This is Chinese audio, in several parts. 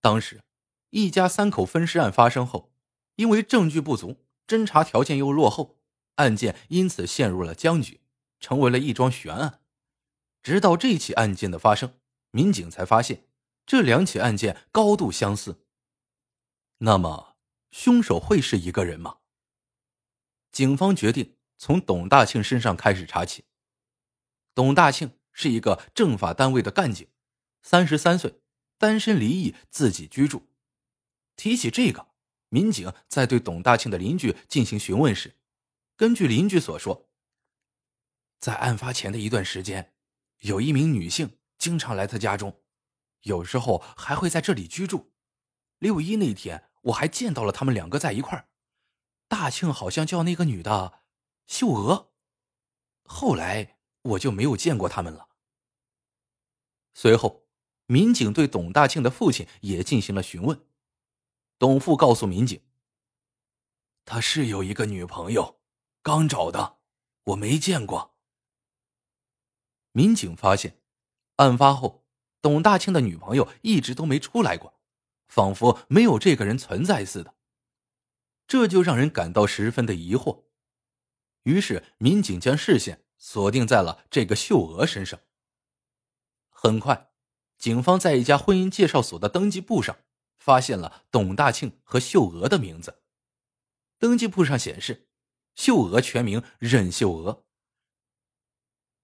当时，一家三口分尸案发生后，因为证据不足，侦查条件又落后，案件因此陷入了僵局，成为了一桩悬案。直到这起案件的发生，民警才发现这两起案件高度相似。那么，凶手会是一个人吗？警方决定从董大庆身上开始查起。董大庆是一个政法单位的干警，三十三岁，单身离异，自己居住。提起这个，民警在对董大庆的邻居进行询问时，根据邻居所说，在案发前的一段时间，有一名女性经常来他家中，有时候还会在这里居住。六一那天，我还见到了他们两个在一块儿。大庆好像叫那个女的秀娥，后来我就没有见过他们了。随后，民警对董大庆的父亲也进行了询问。董父告诉民警，他是有一个女朋友，刚找的，我没见过。民警发现，案发后，董大庆的女朋友一直都没出来过，仿佛没有这个人存在似的。这就让人感到十分的疑惑，于是民警将视线锁定在了这个秀娥身上。很快，警方在一家婚姻介绍所的登记簿上发现了董大庆和秀娥的名字。登记簿上显示，秀娥全名任秀娥。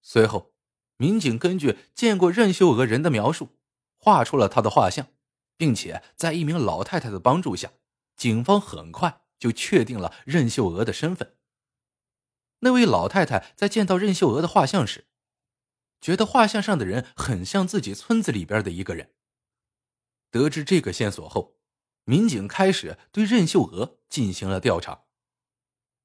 随后，民警根据见过任秀娥人的描述，画出了她的画像，并且在一名老太太的帮助下，警方很快。就确定了任秀娥的身份。那位老太太在见到任秀娥的画像时，觉得画像上的人很像自己村子里边的一个人。得知这个线索后，民警开始对任秀娥进行了调查。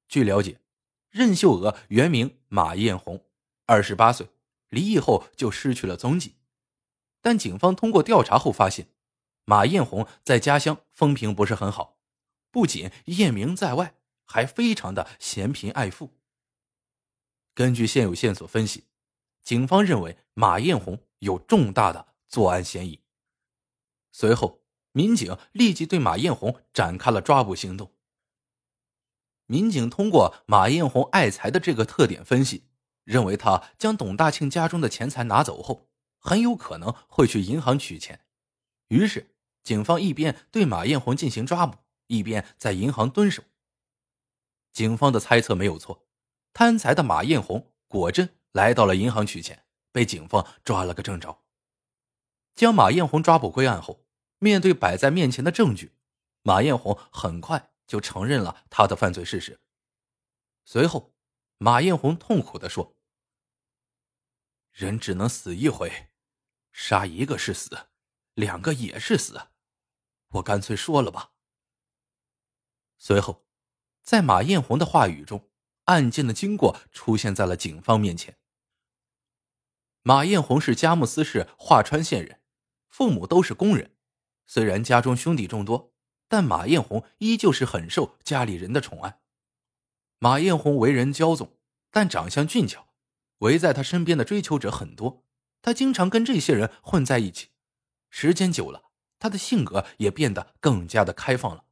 据了解，任秀娥原名马艳红，二十八岁，离异后就失去了踪迹。但警方通过调查后发现，马艳红在家乡风评不是很好。不仅艳名在外，还非常的嫌贫爱富。根据现有线索分析，警方认为马艳红有重大的作案嫌疑。随后，民警立即对马艳红展开了抓捕行动。民警通过马艳红爱财的这个特点分析，认为他将董大庆家中的钱财拿走后，很有可能会去银行取钱。于是，警方一边对马艳红进行抓捕。一边在银行蹲守。警方的猜测没有错，贪财的马艳红果真来到了银行取钱，被警方抓了个正着。将马艳红抓捕归案后，面对摆在面前的证据，马艳红很快就承认了他的犯罪事实。随后，马艳红痛苦的说：“人只能死一回，杀一个是死，两个也是死，我干脆说了吧。”随后，在马艳红的话语中，案件的经过出现在了警方面前。马艳红是佳木斯市桦川县人，父母都是工人。虽然家中兄弟众多，但马艳红依旧是很受家里人的宠爱。马艳红为人骄纵，但长相俊俏，围在他身边的追求者很多。他经常跟这些人混在一起，时间久了，他的性格也变得更加的开放了。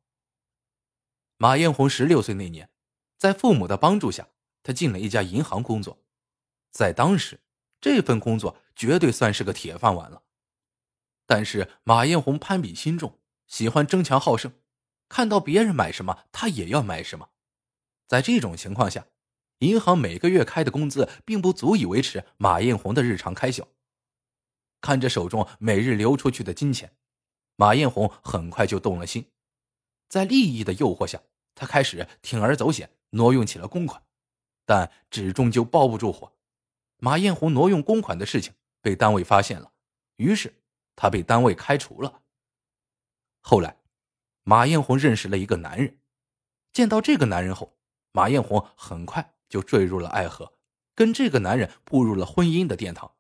马艳红十六岁那年，在父母的帮助下，她进了一家银行工作。在当时，这份工作绝对算是个铁饭碗了。但是马艳红攀比心重，喜欢争强好胜，看到别人买什么，她也要买什么。在这种情况下，银行每个月开的工资并不足以维持马艳红的日常开销。看着手中每日流出去的金钱，马艳红很快就动了心，在利益的诱惑下。他开始铤而走险，挪用起了公款，但纸终究包不住火。马艳红挪用公款的事情被单位发现了，于是他被单位开除了。后来，马艳红认识了一个男人，见到这个男人后，马艳红很快就坠入了爱河，跟这个男人步入了婚姻的殿堂。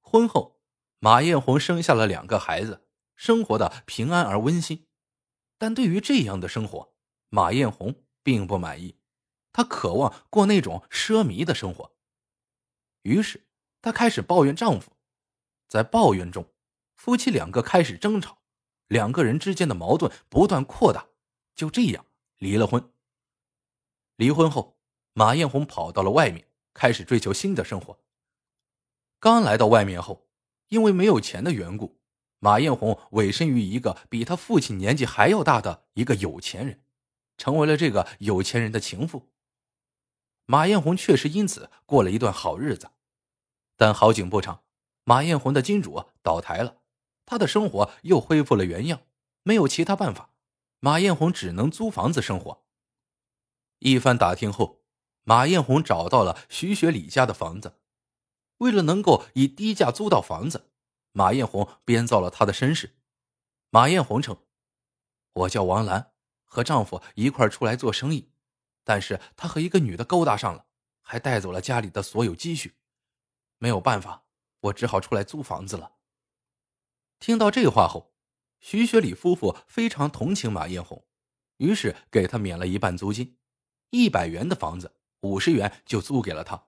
婚后，马艳红生下了两个孩子，生活的平安而温馨。但对于这样的生活，马艳红并不满意，她渴望过那种奢靡的生活。于是，她开始抱怨丈夫。在抱怨中，夫妻两个开始争吵，两个人之间的矛盾不断扩大，就这样离了婚。离婚后，马艳红跑到了外面，开始追求新的生活。刚来到外面后，因为没有钱的缘故，马艳红委身于一个比他父亲年纪还要大的一个有钱人，成为了这个有钱人的情妇。马艳红确实因此过了一段好日子，但好景不长，马艳红的金主倒台了，她的生活又恢复了原样，没有其他办法，马艳红只能租房子生活。一番打听后，马艳红找到了徐学礼家的房子，为了能够以低价租到房子，马艳红编造了她的身世。马艳红称：“我叫王兰，和丈夫一块出来做生意。”但是他和一个女的勾搭上了，还带走了家里的所有积蓄，没有办法，我只好出来租房子了。听到这话后，徐学礼夫妇非常同情马艳红，于是给他免了一半租金，一百元的房子，五十元就租给了他。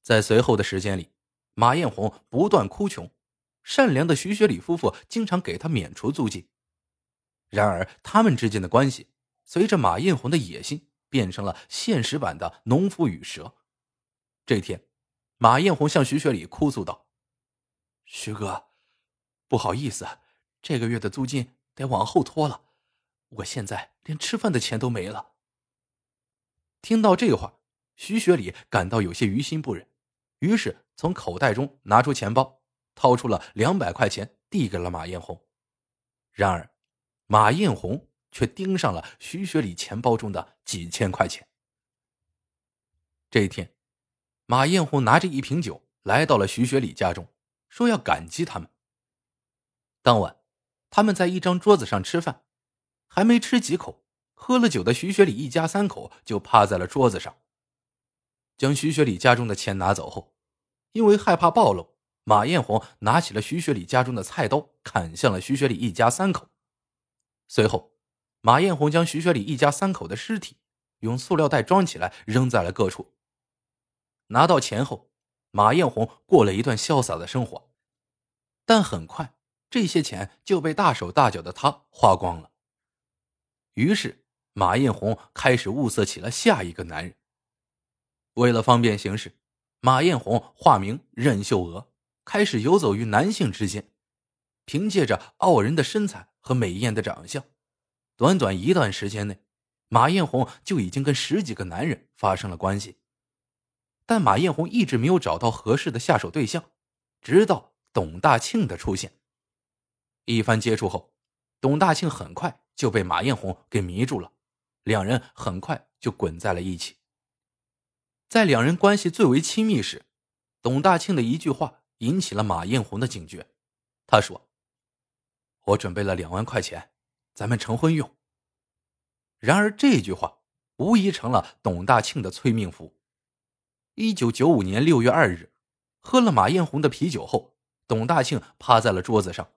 在随后的时间里，马艳红不断哭穷，善良的徐学礼夫妇经常给他免除租金。然而，他们之间的关系随着马艳红的野心。变成了现实版的农夫与蛇。这天，马艳红向徐学礼哭诉道：“徐哥，不好意思，这个月的租金得往后拖了，我现在连吃饭的钱都没了。”听到这话，徐学礼感到有些于心不忍，于是从口袋中拿出钱包，掏出了两百块钱递给了马艳红。然而，马艳红。却盯上了徐学礼钱包中的几千块钱。这一天，马艳红拿着一瓶酒来到了徐学礼家中，说要感激他们。当晚，他们在一张桌子上吃饭，还没吃几口，喝了酒的徐学礼一家三口就趴在了桌子上。将徐学礼家中的钱拿走后，因为害怕暴露，马艳红拿起了徐学礼家中的菜刀，砍向了徐学礼一家三口。随后。马艳红将徐学礼一家三口的尸体用塑料袋装起来，扔在了各处。拿到钱后，马艳红过了一段潇洒的生活，但很快这些钱就被大手大脚的他花光了。于是，马艳红开始物色起了下一个男人。为了方便行事，马艳红化名任秀娥，开始游走于男性之间，凭借着傲人的身材和美艳的长相。短短一段时间内，马艳红就已经跟十几个男人发生了关系。但马艳红一直没有找到合适的下手对象，直到董大庆的出现。一番接触后，董大庆很快就被马艳红给迷住了，两人很快就滚在了一起。在两人关系最为亲密时，董大庆的一句话引起了马艳红的警觉。他说：“我准备了两万块钱。”咱们成婚用。然而这句话无疑成了董大庆的催命符。一九九五年六月二日，喝了马艳红的啤酒后，董大庆趴在了桌子上。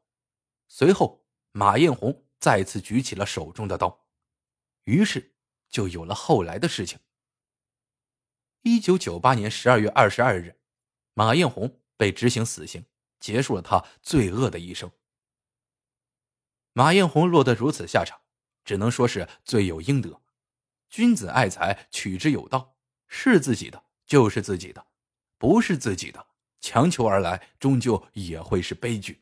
随后，马艳红再次举起了手中的刀，于是就有了后来的事情。一九九八年十二月二十二日，马艳红被执行死刑，结束了他罪恶的一生。马艳红落得如此下场，只能说是罪有应得。君子爱财，取之有道，是自己的就是自己的，不是自己的，强求而来，终究也会是悲剧。